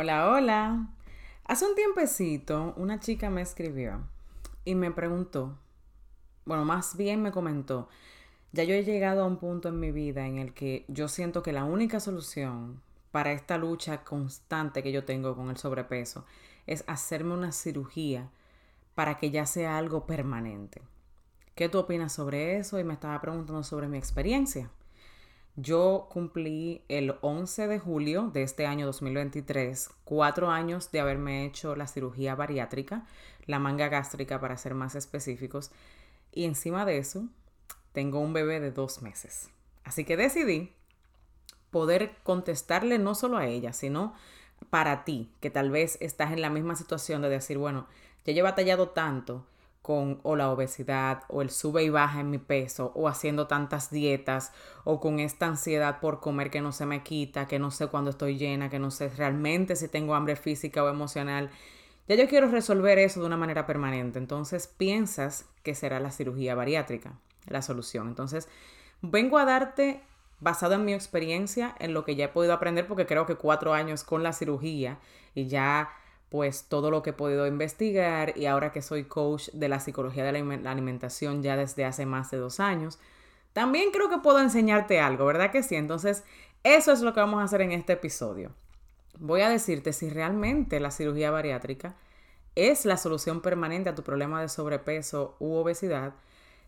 Hola, hola. Hace un tiempecito una chica me escribió y me preguntó, bueno, más bien me comentó, ya yo he llegado a un punto en mi vida en el que yo siento que la única solución para esta lucha constante que yo tengo con el sobrepeso es hacerme una cirugía para que ya sea algo permanente. ¿Qué tú opinas sobre eso? Y me estaba preguntando sobre mi experiencia. Yo cumplí el 11 de julio de este año 2023 cuatro años de haberme hecho la cirugía bariátrica, la manga gástrica para ser más específicos, y encima de eso tengo un bebé de dos meses. Así que decidí poder contestarle no solo a ella, sino para ti, que tal vez estás en la misma situación de decir, bueno, ya he batallado tanto, con o la obesidad o el sube y baja en mi peso o haciendo tantas dietas o con esta ansiedad por comer que no se me quita, que no sé cuándo estoy llena, que no sé realmente si tengo hambre física o emocional. Ya yo quiero resolver eso de una manera permanente. Entonces piensas que será la cirugía bariátrica la solución. Entonces vengo a darte, basado en mi experiencia, en lo que ya he podido aprender, porque creo que cuatro años con la cirugía y ya pues todo lo que he podido investigar y ahora que soy coach de la psicología de la alimentación ya desde hace más de dos años, también creo que puedo enseñarte algo, ¿verdad que sí? Entonces, eso es lo que vamos a hacer en este episodio. Voy a decirte si realmente la cirugía bariátrica es la solución permanente a tu problema de sobrepeso u obesidad.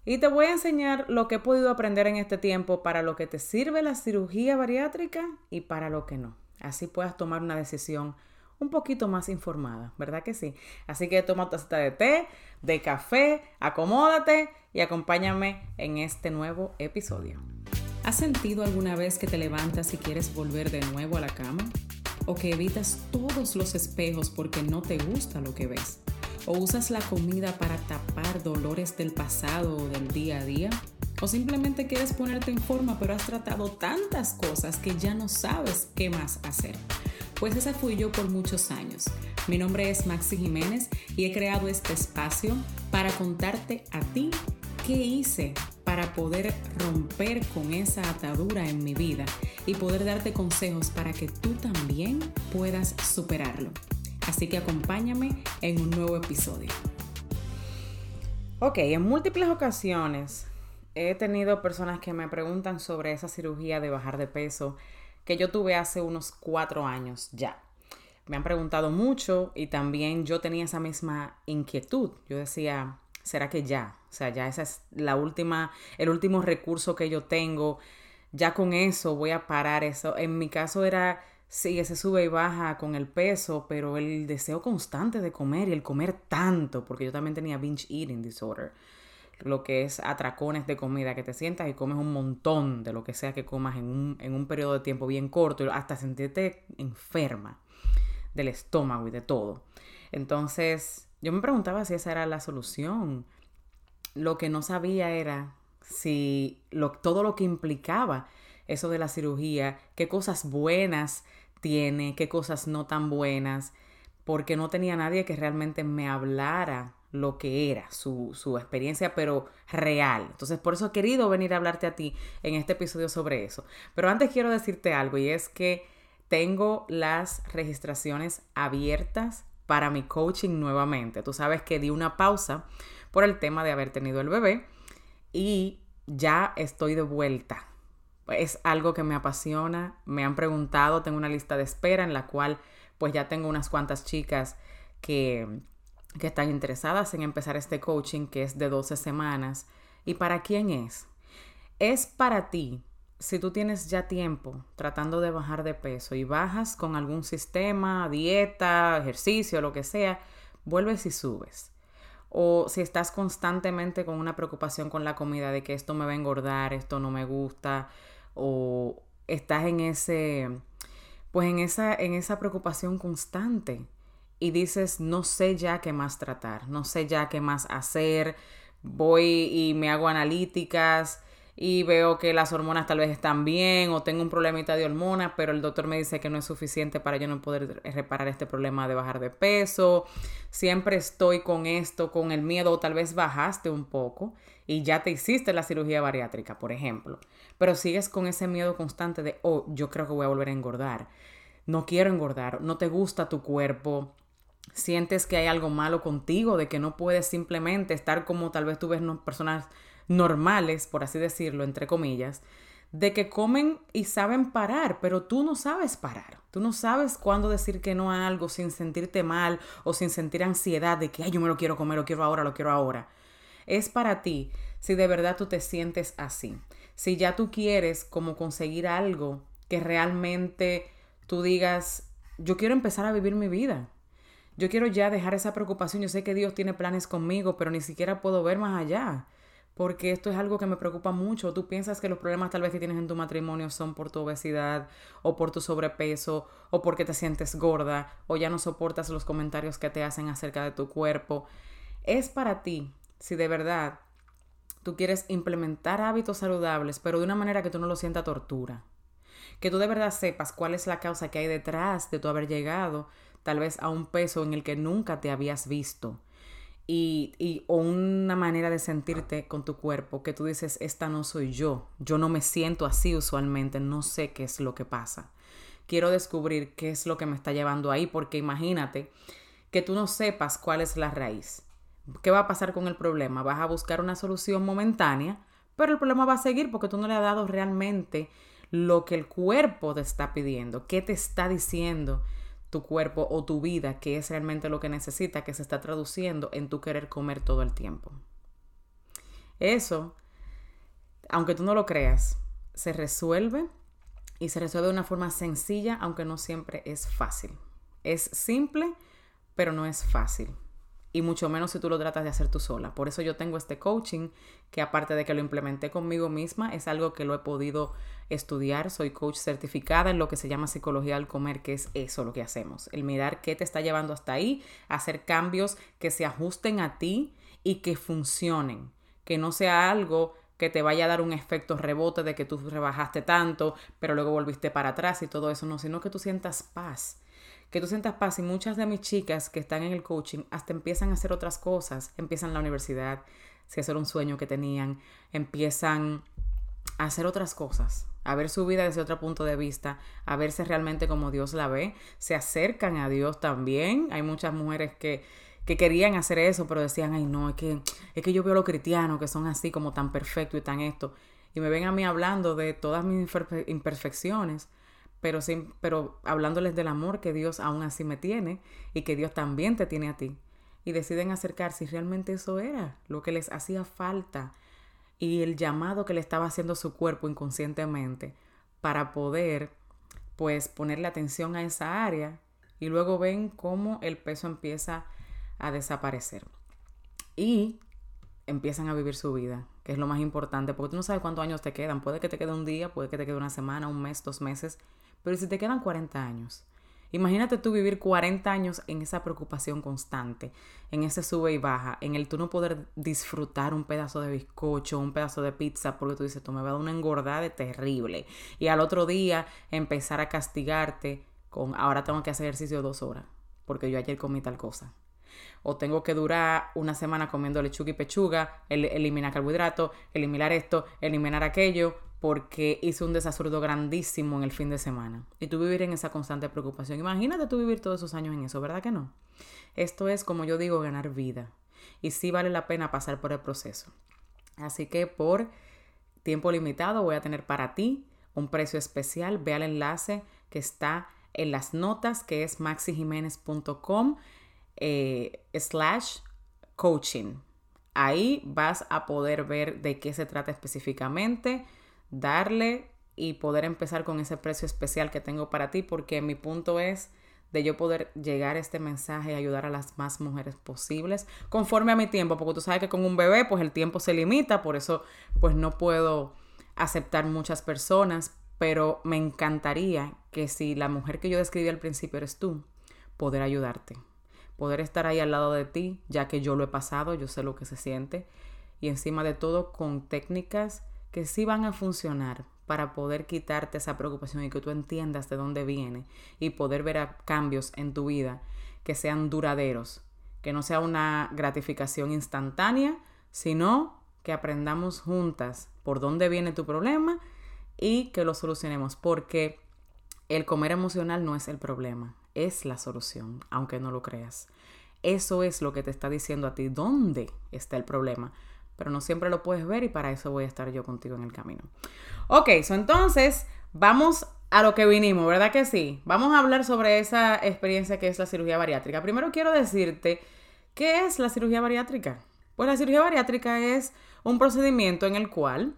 Y te voy a enseñar lo que he podido aprender en este tiempo para lo que te sirve la cirugía bariátrica y para lo que no. Así puedas tomar una decisión un poquito más informada, ¿verdad que sí? Así que toma tu taza de té, de café, acomódate y acompáñame en este nuevo episodio. ¿Has sentido alguna vez que te levantas y quieres volver de nuevo a la cama? ¿O que evitas todos los espejos porque no te gusta lo que ves? ¿O usas la comida para tapar dolores del pasado o del día a día? ¿O simplemente quieres ponerte en forma pero has tratado tantas cosas que ya no sabes qué más hacer? Pues esa fui yo por muchos años. Mi nombre es Maxi Jiménez y he creado este espacio para contarte a ti qué hice para poder romper con esa atadura en mi vida y poder darte consejos para que tú también puedas superarlo. Así que acompáñame en un nuevo episodio. Ok, en múltiples ocasiones he tenido personas que me preguntan sobre esa cirugía de bajar de peso que yo tuve hace unos cuatro años ya. Me han preguntado mucho y también yo tenía esa misma inquietud. Yo decía, ¿será que ya? O sea, ya esa es la última, el último recurso que yo tengo. Ya con eso voy a parar eso. En mi caso era, sí, ese sube y baja con el peso, pero el deseo constante de comer y el comer tanto, porque yo también tenía binge eating disorder lo que es atracones de comida, que te sientas y comes un montón de lo que sea que comas en un, en un periodo de tiempo bien corto, hasta sentirte enferma del estómago y de todo. Entonces, yo me preguntaba si esa era la solución. Lo que no sabía era si lo, todo lo que implicaba eso de la cirugía, qué cosas buenas tiene, qué cosas no tan buenas, porque no tenía nadie que realmente me hablara lo que era su, su, experiencia, pero real. Entonces, por eso he querido venir a hablarte a ti en este episodio sobre eso. Pero antes quiero decirte algo y es que tengo las registraciones abiertas para mi coaching nuevamente. Tú sabes que di una pausa por el tema de haber tenido el bebé y ya estoy de vuelta. Es algo que me apasiona, me han preguntado, tengo una lista de espera en la cual pues ya tengo unas cuantas chicas que que están interesadas en empezar este coaching que es de 12 semanas. ¿Y para quién es? Es para ti. Si tú tienes ya tiempo tratando de bajar de peso y bajas con algún sistema, dieta, ejercicio, lo que sea, vuelves y subes. O si estás constantemente con una preocupación con la comida de que esto me va a engordar, esto no me gusta, o estás en ese, pues en esa, en esa preocupación constante y dices, no sé ya qué más tratar, no sé ya qué más hacer, voy y me hago analíticas y veo que las hormonas tal vez están bien o tengo un problemita de hormonas, pero el doctor me dice que no es suficiente para yo no poder reparar este problema de bajar de peso. Siempre estoy con esto, con el miedo, o tal vez bajaste un poco y ya te hiciste la cirugía bariátrica, por ejemplo, pero sigues con ese miedo constante de, oh, yo creo que voy a volver a engordar no quiero engordar, no te gusta tu cuerpo, sientes que hay algo malo contigo, de que no puedes simplemente estar como tal vez tú ves personas normales, por así decirlo, entre comillas, de que comen y saben parar, pero tú no sabes parar. Tú no sabes cuándo decir que no a algo sin sentirte mal o sin sentir ansiedad de que, ay, yo me lo quiero comer, lo quiero ahora, lo quiero ahora. Es para ti si de verdad tú te sientes así. Si ya tú quieres como conseguir algo que realmente tú digas, yo quiero empezar a vivir mi vida. Yo quiero ya dejar esa preocupación. Yo sé que Dios tiene planes conmigo, pero ni siquiera puedo ver más allá porque esto es algo que me preocupa mucho. Tú piensas que los problemas tal vez que tienes en tu matrimonio son por tu obesidad o por tu sobrepeso o porque te sientes gorda o ya no soportas los comentarios que te hacen acerca de tu cuerpo. Es para ti, si de verdad tú quieres implementar hábitos saludables, pero de una manera que tú no lo sientas tortura. Que tú de verdad sepas cuál es la causa que hay detrás de tu haber llegado tal vez a un peso en el que nunca te habías visto y, o una manera de sentirte con tu cuerpo que tú dices, esta no soy yo, yo no me siento así usualmente, no sé qué es lo que pasa. Quiero descubrir qué es lo que me está llevando ahí, porque imagínate que tú no sepas cuál es la raíz. ¿Qué va a pasar con el problema? Vas a buscar una solución momentánea, pero el problema va a seguir porque tú no le has dado realmente lo que el cuerpo te está pidiendo, qué te está diciendo tu cuerpo o tu vida, que es realmente lo que necesita, que se está traduciendo en tu querer comer todo el tiempo. Eso, aunque tú no lo creas, se resuelve y se resuelve de una forma sencilla, aunque no siempre es fácil. Es simple, pero no es fácil y mucho menos si tú lo tratas de hacer tú sola. Por eso yo tengo este coaching que aparte de que lo implementé conmigo misma, es algo que lo he podido estudiar. Soy coach certificada en lo que se llama psicología del comer, que es eso lo que hacemos. El mirar qué te está llevando hasta ahí, hacer cambios que se ajusten a ti y que funcionen. Que no sea algo que te vaya a dar un efecto rebote de que tú rebajaste tanto, pero luego volviste para atrás y todo eso, no, sino que tú sientas paz que tú sientas paz y muchas de mis chicas que están en el coaching hasta empiezan a hacer otras cosas, empiezan la universidad, si eso un sueño que tenían, empiezan a hacer otras cosas, a ver su vida desde otro punto de vista, a verse realmente como Dios la ve, se acercan a Dios también. Hay muchas mujeres que, que querían hacer eso, pero decían, ay no, es que, es que yo veo a los cristianos que son así como tan perfectos y tan esto. Y me ven a mí hablando de todas mis imperfecciones pero, sin, pero hablándoles del amor que Dios aún así me tiene y que Dios también te tiene a ti. Y deciden acercarse y realmente eso era lo que les hacía falta y el llamado que le estaba haciendo su cuerpo inconscientemente para poder pues ponerle atención a esa área y luego ven cómo el peso empieza a desaparecer. Y empiezan a vivir su vida, que es lo más importante, porque tú no sabes cuántos años te quedan. Puede que te quede un día, puede que te quede una semana, un mes, dos meses, pero si te quedan 40 años, imagínate tú vivir 40 años en esa preocupación constante, en ese sube y baja, en el tú no poder disfrutar un pedazo de bizcocho, un pedazo de pizza, porque tú dices, tú me va a dar una engordada terrible. Y al otro día empezar a castigarte con, ahora tengo que hacer ejercicio dos horas, porque yo ayer comí tal cosa o tengo que durar una semana comiendo lechuga y pechuga, eliminar carbohidratos, eliminar esto, eliminar aquello, porque hice un desasurde grandísimo en el fin de semana. Y tú vivir en esa constante preocupación. Imagínate tú vivir todos esos años en eso, ¿verdad que no? Esto es, como yo digo, ganar vida. Y sí vale la pena pasar por el proceso. Así que por tiempo limitado voy a tener para ti un precio especial. Ve al enlace que está en las notas, que es maxijiménez.com eh, slash coaching. Ahí vas a poder ver de qué se trata específicamente darle y poder empezar con ese precio especial que tengo para ti, porque mi punto es de yo poder llegar a este mensaje y ayudar a las más mujeres posibles conforme a mi tiempo, porque tú sabes que con un bebé pues el tiempo se limita, por eso pues no puedo aceptar muchas personas, pero me encantaría que si la mujer que yo describí al principio eres tú, poder ayudarte, poder estar ahí al lado de ti, ya que yo lo he pasado, yo sé lo que se siente, y encima de todo con técnicas que sí van a funcionar para poder quitarte esa preocupación y que tú entiendas de dónde viene y poder ver cambios en tu vida que sean duraderos, que no sea una gratificación instantánea, sino que aprendamos juntas por dónde viene tu problema y que lo solucionemos, porque el comer emocional no es el problema, es la solución, aunque no lo creas. Eso es lo que te está diciendo a ti dónde está el problema, pero no siempre lo puedes ver y para eso voy a estar yo contigo en el camino. Ok, so entonces vamos a lo que vinimos, ¿verdad que sí? Vamos a hablar sobre esa experiencia que es la cirugía bariátrica. Primero quiero decirte, ¿qué es la cirugía bariátrica? Pues la cirugía bariátrica es un procedimiento en el cual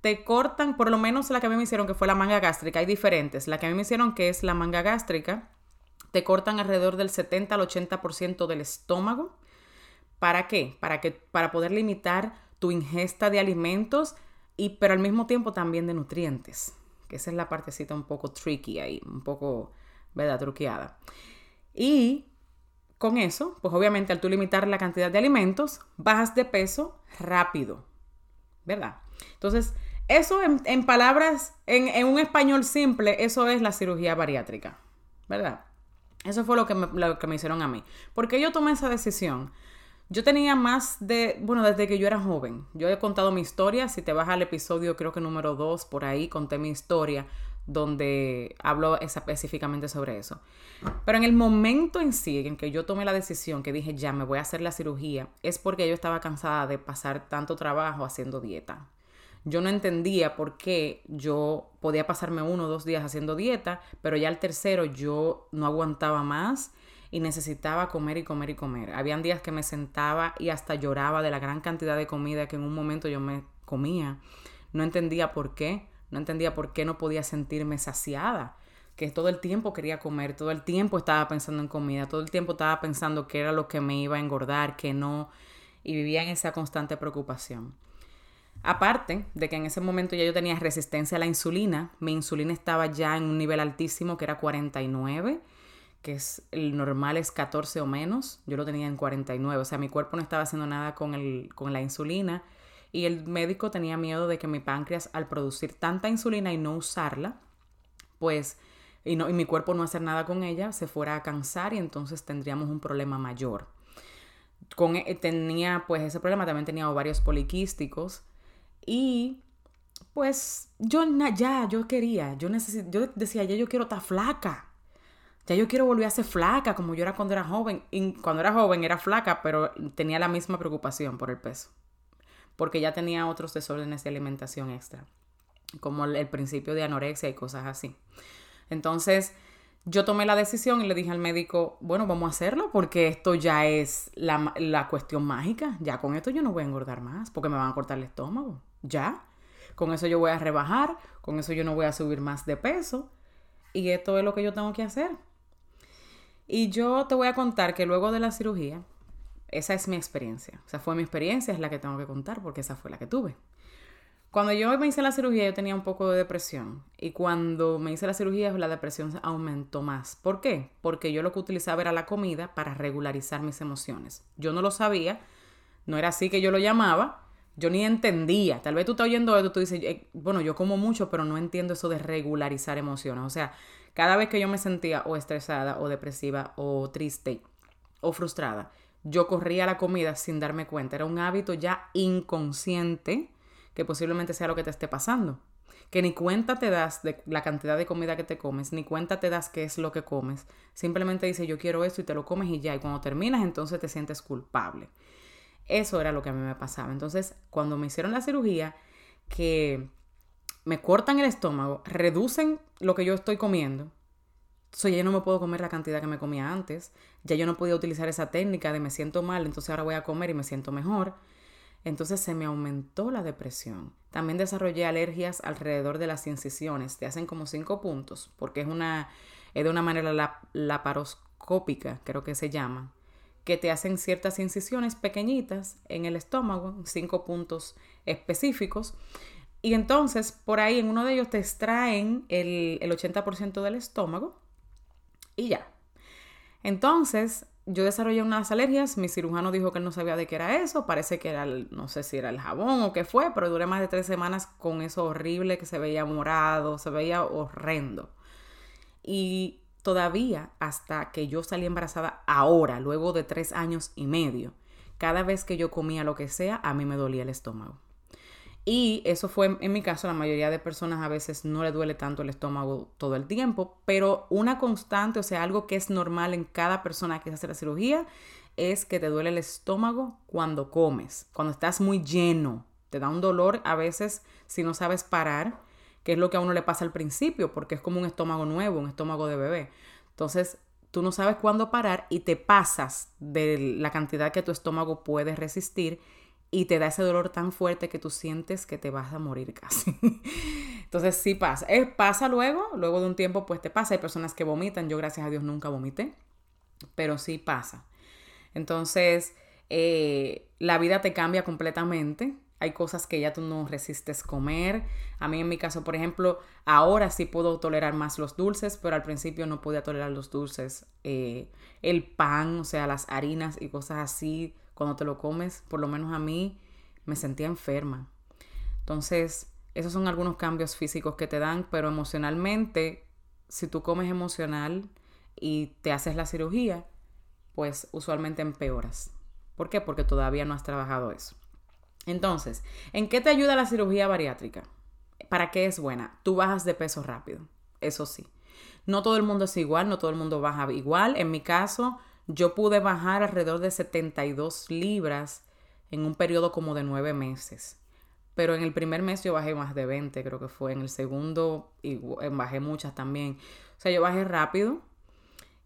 te cortan, por lo menos la que a mí me hicieron, que fue la manga gástrica, hay diferentes. La que a mí me hicieron, que es la manga gástrica, te cortan alrededor del 70 al 80% del estómago. ¿Para qué? Para, que, para poder limitar tu ingesta de alimentos, y, pero al mismo tiempo también de nutrientes. Que esa es la partecita un poco tricky ahí, un poco, ¿verdad? Truqueada. Y con eso, pues obviamente al tú limitar la cantidad de alimentos, bajas de peso rápido, ¿verdad? Entonces, eso en, palabras, en, un español simple, eso es la cirugía bariátrica, ¿verdad? Eso fue lo que, me, lo que me hicieron a mí. Porque yo tomé esa decisión. Yo tenía más de, bueno, desde que yo era joven. Yo he contado mi historia. Si te vas al episodio, creo que número 2, por ahí conté mi historia, donde hablo específicamente sobre eso. Pero en el momento en sí, en que yo tomé la decisión, que dije, ya me voy a hacer la cirugía, es porque yo estaba cansada de pasar tanto trabajo haciendo dieta yo no entendía por qué yo podía pasarme uno o dos días haciendo dieta, pero ya al tercero yo no aguantaba más y necesitaba comer y comer y comer. Habían días que me sentaba y hasta lloraba de la gran cantidad de comida que en un momento yo me comía. No entendía por qué, no entendía por qué no podía sentirme saciada, que todo el tiempo quería comer, todo el tiempo estaba pensando en comida, todo el tiempo estaba pensando qué era lo que me iba a engordar, qué no, y vivía en esa constante preocupación. Aparte de que en ese momento ya yo tenía resistencia a la insulina, mi insulina estaba ya en un nivel altísimo que era 49, que es el normal es 14 o menos, yo lo tenía en 49, o sea, mi cuerpo no estaba haciendo nada con, el, con la insulina y el médico tenía miedo de que mi páncreas al producir tanta insulina y no usarla, pues, y, no, y mi cuerpo no hacer nada con ella, se fuera a cansar y entonces tendríamos un problema mayor. Con, e, tenía pues ese problema, también tenía ovarios poliquísticos, y pues yo ya, yo quería, yo necesito, yo decía, ya yo quiero estar flaca. Ya yo quiero volver a ser flaca como yo era cuando era joven. Y cuando era joven era flaca, pero tenía la misma preocupación por el peso. Porque ya tenía otros desórdenes de alimentación extra. Como el, principio de anorexia y cosas así. Entonces, yo tomé la decisión y le dije al médico, bueno, vamos a hacerlo porque esto ya es la, la, cuestión mágica. Ya con esto yo no voy a engordar más porque me van a cortar el estómago ya. Con eso yo voy a rebajar, con eso yo no voy a subir más de peso. Y esto es lo que yo tengo que hacer. Y yo te voy a contar que luego de la cirugía, esa es mi experiencia. O sea, fue mi experiencia, es la que tengo que contar porque esa fue la que tuve. Cuando yo me hice la cirugía yo tenía un poco de depresión y cuando me hice la cirugía la depresión aumentó más. ¿Por qué? Porque yo lo que utilizaba era la comida para regularizar mis emociones. Yo no lo sabía, no era así que yo lo llamaba, yo ni entendía. Tal vez tú estás oyendo esto, tú dices, eh, bueno, yo como mucho, pero no entiendo eso de regularizar emociones. O sea, cada vez que yo me sentía o estresada o depresiva o triste o frustrada, yo corría la comida sin darme cuenta. Era un hábito ya inconsciente que posiblemente sea lo que te esté pasando. Que ni cuenta te das de la cantidad de comida que te comes, ni cuenta te das qué es lo que comes. Simplemente dices, yo quiero esto y te lo comes y ya. Y cuando terminas, entonces te sientes culpable. Eso era lo que a mí me pasaba. Entonces, cuando me hicieron la cirugía, que me cortan el estómago, reducen lo que yo estoy comiendo, so, ya no me puedo comer la cantidad que me comía antes, ya yo no podía utilizar esa técnica de me siento mal, entonces ahora voy a comer y me siento mejor. Entonces se me aumentó la depresión. También desarrollé alergias alrededor de las incisiones. Te hacen como cinco puntos, porque es una, es de una manera laparoscópica, creo que se llama que te hacen ciertas incisiones pequeñitas en el estómago, cinco puntos específicos. Y entonces, por ahí en uno de ellos te extraen el, el 80% del estómago y ya. Entonces, yo desarrollé unas alergias, mi cirujano dijo que él no sabía de qué era eso, parece que era, no sé si era el jabón o qué fue, pero duré más de tres semanas con eso horrible que se veía morado, se veía horrendo. Y todavía hasta que yo salí embarazada ahora, luego de tres años y medio, cada vez que yo comía lo que sea, a mí me dolía el estómago. Y eso fue en mi caso, la mayoría de personas a veces no le duele tanto el estómago todo el tiempo, pero una constante, o sea, algo que es normal en cada persona que hace la cirugía, es que te duele el estómago cuando comes, cuando estás muy lleno. Te da un dolor a veces si no sabes parar, que es lo que a uno le pasa al principio, porque es como un estómago nuevo, un estómago de bebé. Entonces, tú no sabes cuándo parar y te pasas de la cantidad que tu estómago puede resistir y te da ese dolor tan fuerte que tú sientes que te vas a morir casi. Entonces sí pasa. pasa luego, luego de un tiempo pues te pasa. Hay personas que vomitan, yo gracias a Dios nunca vomité, pero sí pasa. Entonces eh, la vida te cambia completamente. Hay cosas que ya tú no resistes comer. A mí en mi caso, por ejemplo, ahora sí puedo tolerar más los dulces, pero al principio no podía tolerar los dulces. Eh, el pan, o sea, las harinas y cosas así cuando te lo comes, por lo menos a mí, me sentía enferma. Entonces, esos son algunos cambios físicos que te dan, pero emocionalmente, si tú comes emocional y te haces la cirugía, pues usualmente empeoras. ¿Por qué? Porque todavía no has trabajado eso. Entonces, ¿en qué te ayuda la cirugía bariátrica? ¿Para qué es buena? Tú bajas de peso rápido, eso sí. No todo el mundo es igual, no todo el mundo baja igual. En mi caso, yo pude bajar alrededor de 72 libras en un periodo como de nueve meses. Pero en el primer mes yo bajé más de 20, creo que fue. En el segundo eh, bajé muchas también. O sea, yo bajé rápido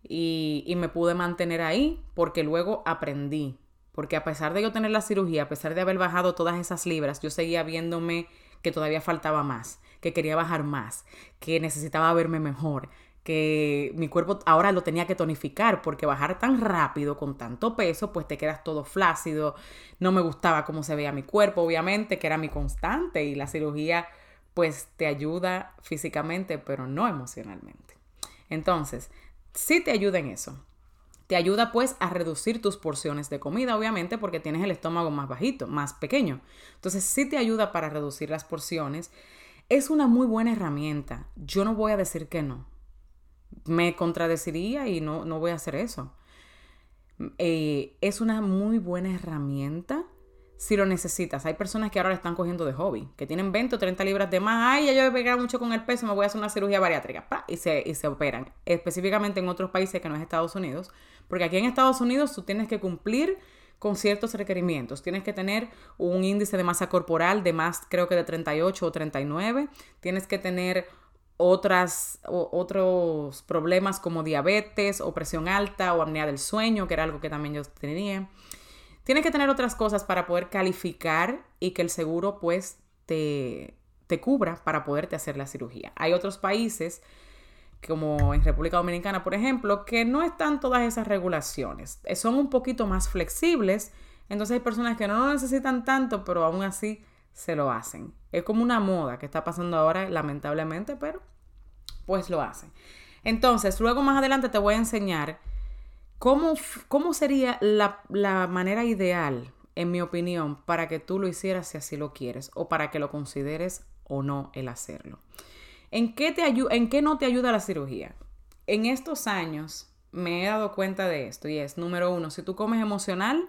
y, y me pude mantener ahí porque luego aprendí. Porque a pesar de yo tener la cirugía, a pesar de haber bajado todas esas libras, yo seguía viéndome que todavía faltaba más, que quería bajar más, que necesitaba verme mejor, que mi cuerpo ahora lo tenía que tonificar porque bajar tan rápido con tanto peso pues te quedas todo flácido, no me gustaba cómo se veía mi cuerpo obviamente que era mi constante y la cirugía pues te ayuda físicamente pero no emocionalmente. Entonces, sí te ayuda en eso. Te ayuda pues a reducir tus porciones de comida, obviamente, porque tienes el estómago más bajito, más pequeño. Entonces sí te ayuda para reducir las porciones. Es una muy buena herramienta. Yo no voy a decir que no me contradeciría y no, no voy a hacer eso. Eh, es una muy buena herramienta si lo necesitas. Hay personas que ahora le están cogiendo de hobby, que tienen 20 o 30 libras de más. Ay, ya yo he pegado mucho con el peso, me voy a hacer una cirugía bariátrica. Y, se, y se operan. Específicamente en otros países que no es Estados Unidos. Porque aquí en Estados Unidos tú tienes que cumplir con ciertos requerimientos. Tienes que tener un índice de masa corporal de más, creo que de 38 o 39. Tienes que tener otras, otros problemas como diabetes o presión alta o apnea del sueño, que era algo que también yo tenía. Tienes que tener otras cosas para poder calificar y que el seguro pues te, te cubra para poderte hacer la cirugía. Hay otros países como en República Dominicana, por ejemplo, que no están todas esas regulaciones. Eh, son un poquito más flexibles, entonces hay personas que no lo necesitan tanto, pero aún así se lo hacen. Es como una moda que está pasando ahora, lamentablemente, pero pues lo hacen. Entonces, luego más adelante te voy a enseñar cómo, cómo sería la, la manera ideal, en mi opinión, para que tú lo hicieras si así lo quieres o para que lo consideres o no el hacerlo. ¿En qué, te ¿En qué no te ayuda la cirugía? En estos años me he dado cuenta de esto y es, número uno, si tú comes emocional,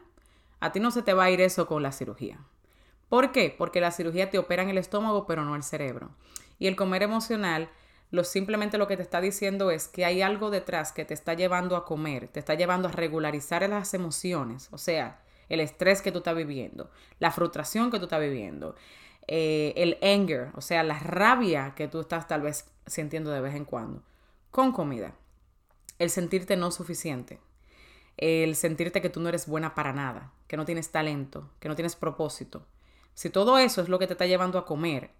a ti no se te va a ir eso con la cirugía. ¿Por qué? Porque la cirugía te opera en el estómago, pero no el cerebro. Y el comer emocional, lo simplemente lo que te está diciendo es que hay algo detrás que te está llevando a comer, te está llevando a regularizar las emociones, o sea, el estrés que tú estás viviendo, la frustración que tú estás viviendo, eh, el anger, o sea, la rabia que tú estás tal vez sintiendo de vez en cuando, con comida. El sentirte no suficiente, el sentirte que tú no eres buena para nada, que no tienes talento, que no tienes propósito, si todo eso es lo que te está llevando a comer,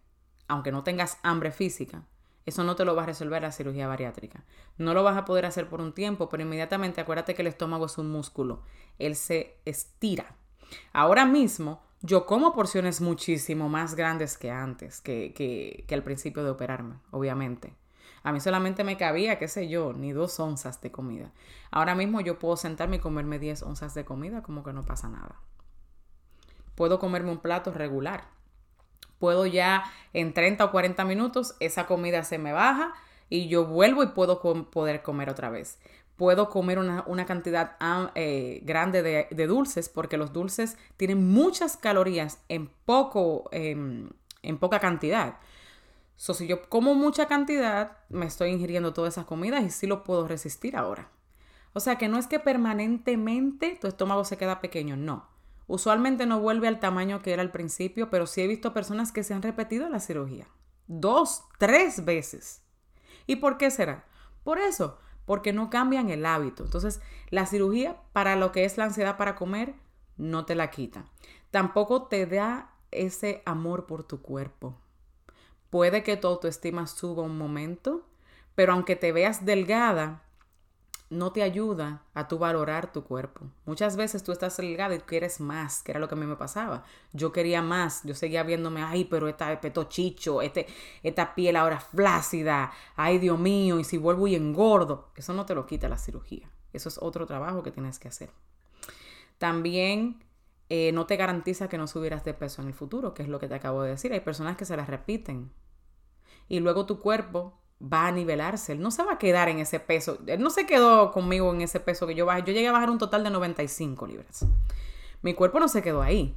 aunque no tengas hambre física, eso no te lo va a resolver la cirugía bariátrica. No lo vas a poder hacer por un tiempo, pero inmediatamente acuérdate que el estómago es un músculo. Él se estira. Ahora mismo yo como porciones muchísimo más grandes que antes, que, que, que al principio de operarme, obviamente. A mí solamente me cabía, qué sé yo, ni dos onzas de comida. Ahora mismo yo puedo sentarme y comerme 10 onzas de comida como que no pasa nada. Puedo comerme un plato regular. Puedo ya en 30 o 40 minutos esa comida se me baja y yo vuelvo y puedo poder comer otra vez. Puedo comer una, cantidad ah, eh, grande de, dulces porque los dulces tienen muchas calorías en poco, em, en poca cantidad. So, si yo como mucha cantidad, me estoy ingiriendo todas esas comidas y sí lo puedo resistir ahora. O sea que no es que permanentemente tu estómago se queda pequeño, no. Usualmente no vuelve al tamaño que era al principio, pero sí he visto personas que se han repetido la cirugía. Dos, tres veces. ¿Y por qué será? Por eso, porque no cambian el hábito. Entonces, la cirugía para lo que es la ansiedad para comer no te la quita. Tampoco te da ese amor por tu cuerpo. Puede que tu autoestima suba un momento, pero aunque te veas delgada, no te ayuda a tu valorar tu cuerpo. Muchas veces tú estás delgada y quieres más, que era lo que a mí me pasaba. Yo quería más, yo seguía viéndome, ay, pero esta peto chicho, este, esta piel ahora flácida, ay, Dios mío, y si vuelvo y engordo. Eso no te lo quita la cirugía. Eso es otro trabajo que tienes que hacer. También eh, no te garantiza que no subirás de peso en el futuro, que es lo que te acabo de decir. Hay personas que se las repiten. Y luego tu cuerpo va a nivelarse. Él no se va a quedar en ese peso. Él no se quedó conmigo en ese peso que yo bajé. Yo llegué a bajar un total de 95 libras. Mi cuerpo no se quedó ahí.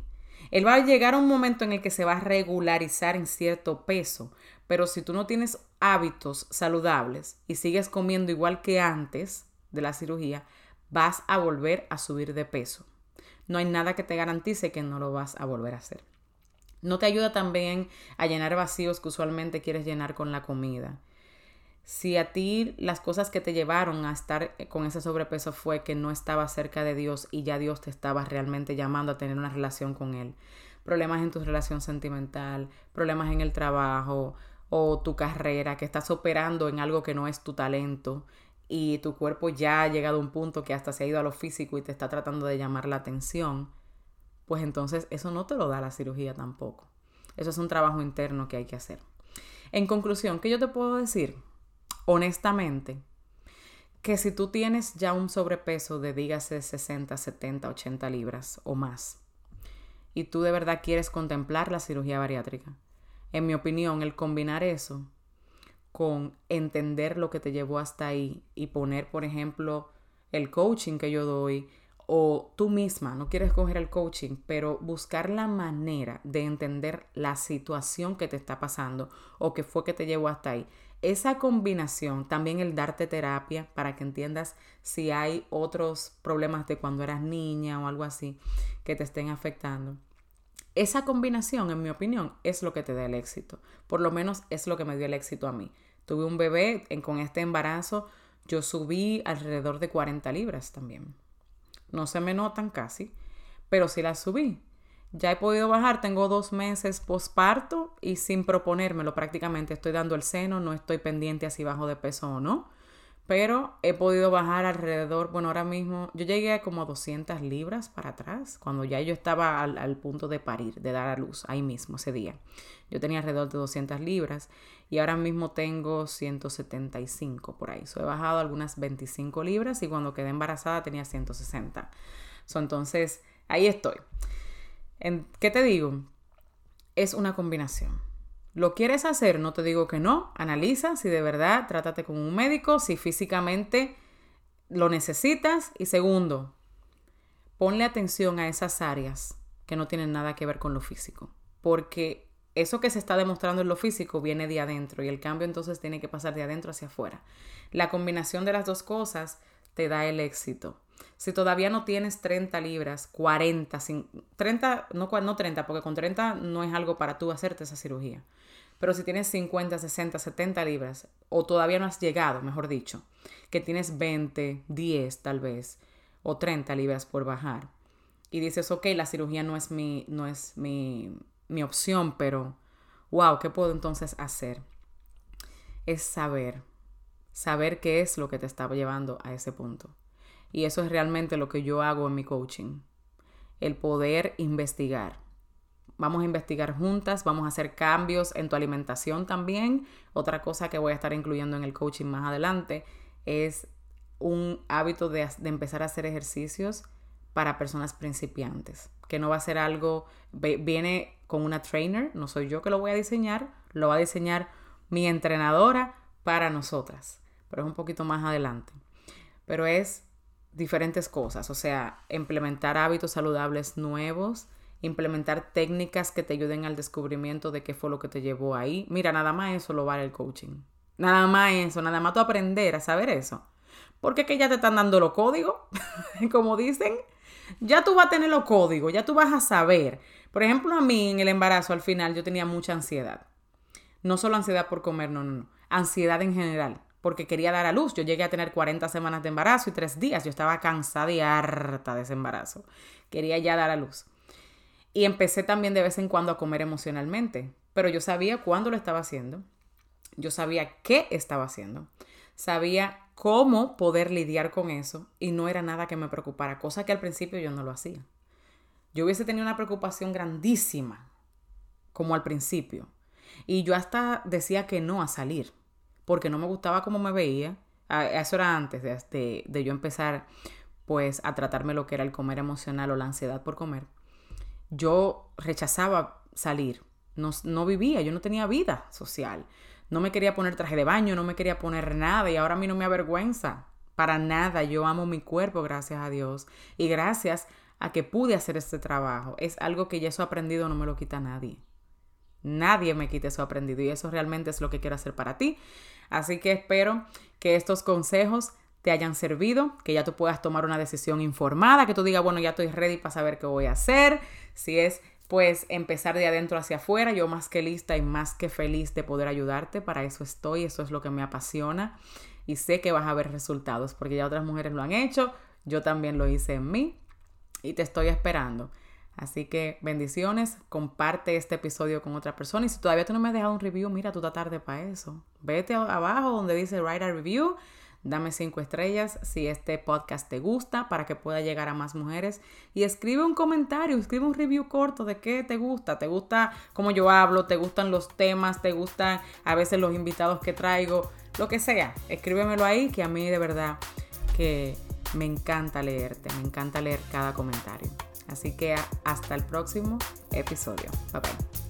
Él va a llegar a un momento en el que se va a regularizar en cierto peso. Pero si tú no tienes hábitos saludables y sigues comiendo igual que antes de la cirugía, vas a volver a subir de peso. No hay nada que te garantice que no lo vas a volver a hacer. No te ayuda también a llenar vacíos que usualmente quieres llenar con la comida. Si a ti las cosas que te llevaron a estar eh, con ese sobrepeso fue que no estabas cerca de Dios y ya Dios te estaba realmente llamando a tener una relación con Él, problemas en tu relación sentimental, problemas en el trabajo o tu carrera, que estás operando en algo que no es tu talento y tu cuerpo ya ha llegado a un punto que hasta se ha ido a lo físico y te está tratando de llamar la atención, pues entonces eso no te lo da la cirugía tampoco. Eso es un trabajo interno que hay que hacer. En conclusión, ¿qué yo te puedo decir? Honestamente, que si tú tienes ya un sobrepeso de, dígase, 60, 70, 80 libras o más, y tú de verdad quieres contemplar la cirugía bariátrica, en mi opinión, el combinar eso con entender lo que te llevó hasta ahí y poner, por ejemplo, el coaching que yo doy, o tú misma no quieres coger el coaching, pero buscar la manera de entender la situación que te está pasando o que fue que te llevó hasta ahí esa combinación, también el darte terapia para que entiendas si hay otros problemas de cuando eras niña o algo así que te estén afectando. Esa combinación, en mi opinión, es lo que te da el éxito. Por lo menos es lo que me dio el éxito a mí. Tuve un bebé en, con este embarazo, yo subí alrededor de 40 libras también. No se me notan casi, pero sí las subí. Ya he podido bajar, tengo dos meses posparto y sin proponérmelo prácticamente. Estoy dando el seno, no estoy pendiente a si bajo de peso o no. Pero he podido bajar alrededor, bueno, ahora mismo yo llegué a como 200 libras para atrás, cuando ya yo estaba al, punto de parir, de dar a luz, ahí mismo, ese día. Yo tenía alrededor de 200 libras y ahora mismo tengo 175 por ahí. So, he bajado algunas 25 libras y cuando quedé embarazada tenía 160. So, entonces, ahí estoy. ¿Qué te digo? Es una combinación. ¿Lo quieres hacer? No te digo que no. Analiza si de verdad, trátate con un médico, si físicamente lo necesitas. Y segundo, ponle atención a esas áreas que no tienen nada que ver con lo físico. Porque eso que se está demostrando en lo físico viene de adentro y el cambio entonces tiene que pasar de adentro hacia afuera. La combinación de las dos cosas te da el éxito. Si todavía no tienes 30 libras, 40, 30, no, no 30, porque con 30 no es algo para tú hacerte esa cirugía. Pero si tienes 50, 60, 70 libras, o todavía no has llegado, mejor dicho, que tienes 20, 10 tal vez, o 30 libras por bajar, y dices, ok, la cirugía no es mi, no es mi, mi opción, pero, wow, ¿qué puedo entonces hacer? Es saber, saber qué es lo que te está llevando a ese punto. Y eso es realmente lo que yo hago en mi coaching. El poder investigar. Vamos a investigar juntas, vamos a hacer cambios en tu alimentación también. Otra cosa que voy a estar incluyendo en el coaching más adelante es un hábito de, empezar a hacer ejercicios para personas principiantes, que no va a ser algo, viene con una trainer, no soy yo que lo voy a diseñar, lo va a diseñar mi entrenadora para nosotras, pero es un poquito más adelante. Pero es diferentes cosas, o sea, implementar hábitos saludables nuevos, implementar técnicas que te ayuden al descubrimiento de qué fue lo que te llevó ahí. Mira, nada más eso lo vale el coaching. Nada más eso, nada más tú aprender a saber eso. Porque es que ya te están dando los códigos, como dicen. Ya tú vas a tener los códigos, ya tú vas a saber. Por ejemplo, a mí en el embarazo al final yo tenía mucha ansiedad. No solo ansiedad por comer, no, no, no. Ansiedad en general porque quería dar a luz. Yo llegué a tener 40 semanas de embarazo y tres días. Yo estaba cansada y harta de ese embarazo. Quería ya dar a luz. Y empecé también de vez en cuando a comer emocionalmente. Pero yo sabía cuándo lo estaba haciendo. Yo sabía qué estaba haciendo. Sabía cómo poder lidiar con eso y no era nada que me preocupara, cosa que al principio yo no lo hacía. Yo hubiese tenido una preocupación grandísima, como al principio. Y yo hasta decía que no a salir porque no me gustaba cómo me veía. Eso era antes de, de, yo empezar pues a tratarme lo que era el comer emocional o la ansiedad por comer. Yo rechazaba salir, no, no vivía, yo no tenía vida social. No me quería poner traje de baño, no me quería poner nada y ahora a mí no me avergüenza. Para nada, yo amo mi cuerpo, gracias a Dios. Y gracias a que pude hacer este trabajo. Es algo que ya eso aprendido, no me lo quita nadie. Nadie me quite eso aprendido y eso realmente es lo que quiero hacer para ti. Así que espero que estos consejos te hayan servido, que ya tú puedas tomar una decisión informada, que tú digas, bueno, ya estoy ready para saber qué voy a hacer. Si es pues empezar de adentro hacia afuera, yo más que lista y más que feliz de poder ayudarte, para eso estoy, eso es lo que me apasiona y sé que vas a ver resultados, porque ya otras mujeres lo han hecho, yo también lo hice en mí y te estoy esperando. Así que bendiciones, comparte este episodio con otra persona y si todavía tú no me has dejado un review, mira, tú estás tarde para eso. Vete abajo donde dice write a review, dame cinco estrellas si este podcast te gusta para que pueda llegar a más mujeres y escribe un comentario, escribe un review corto de qué te gusta, te gusta cómo yo hablo, te gustan los temas, te gustan a veces los invitados que traigo, lo que sea, escríbemelo ahí que a mí de verdad que me encanta leerte, me encanta leer cada comentario. Así que hasta el próximo episodio. Bye bye.